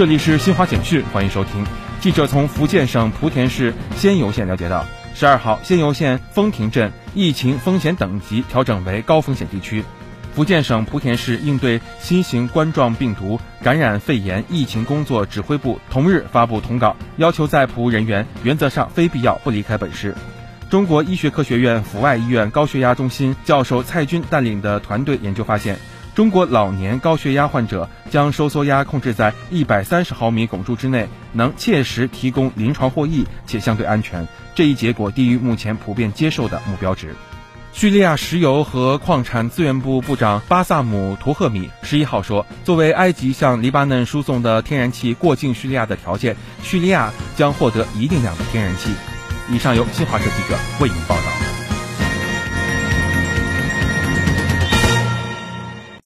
这里是新华简讯，欢迎收听。记者从福建省莆田市仙游县了解到，十二号，仙游县枫亭镇疫情风险等级调整为高风险地区。福建省莆田市应对新型冠状病毒感染肺炎疫情工作指挥部同日发布通告，要求在浦人员原则上非必要不离开本市。中国医学科学院阜外医院高血压中心教授蔡军带领的团队研究发现。中国老年高血压患者将收缩压控制在一百三十毫米汞柱之内，能切实提供临床获益且相对安全。这一结果低于目前普遍接受的目标值。叙利亚石油和矿产资源部部长巴萨姆图赫米十一号说，作为埃及向黎巴嫩输送的天然气过境叙利亚的条件，叙利亚将获得一定量的天然气。以上由新华社记者为您报道。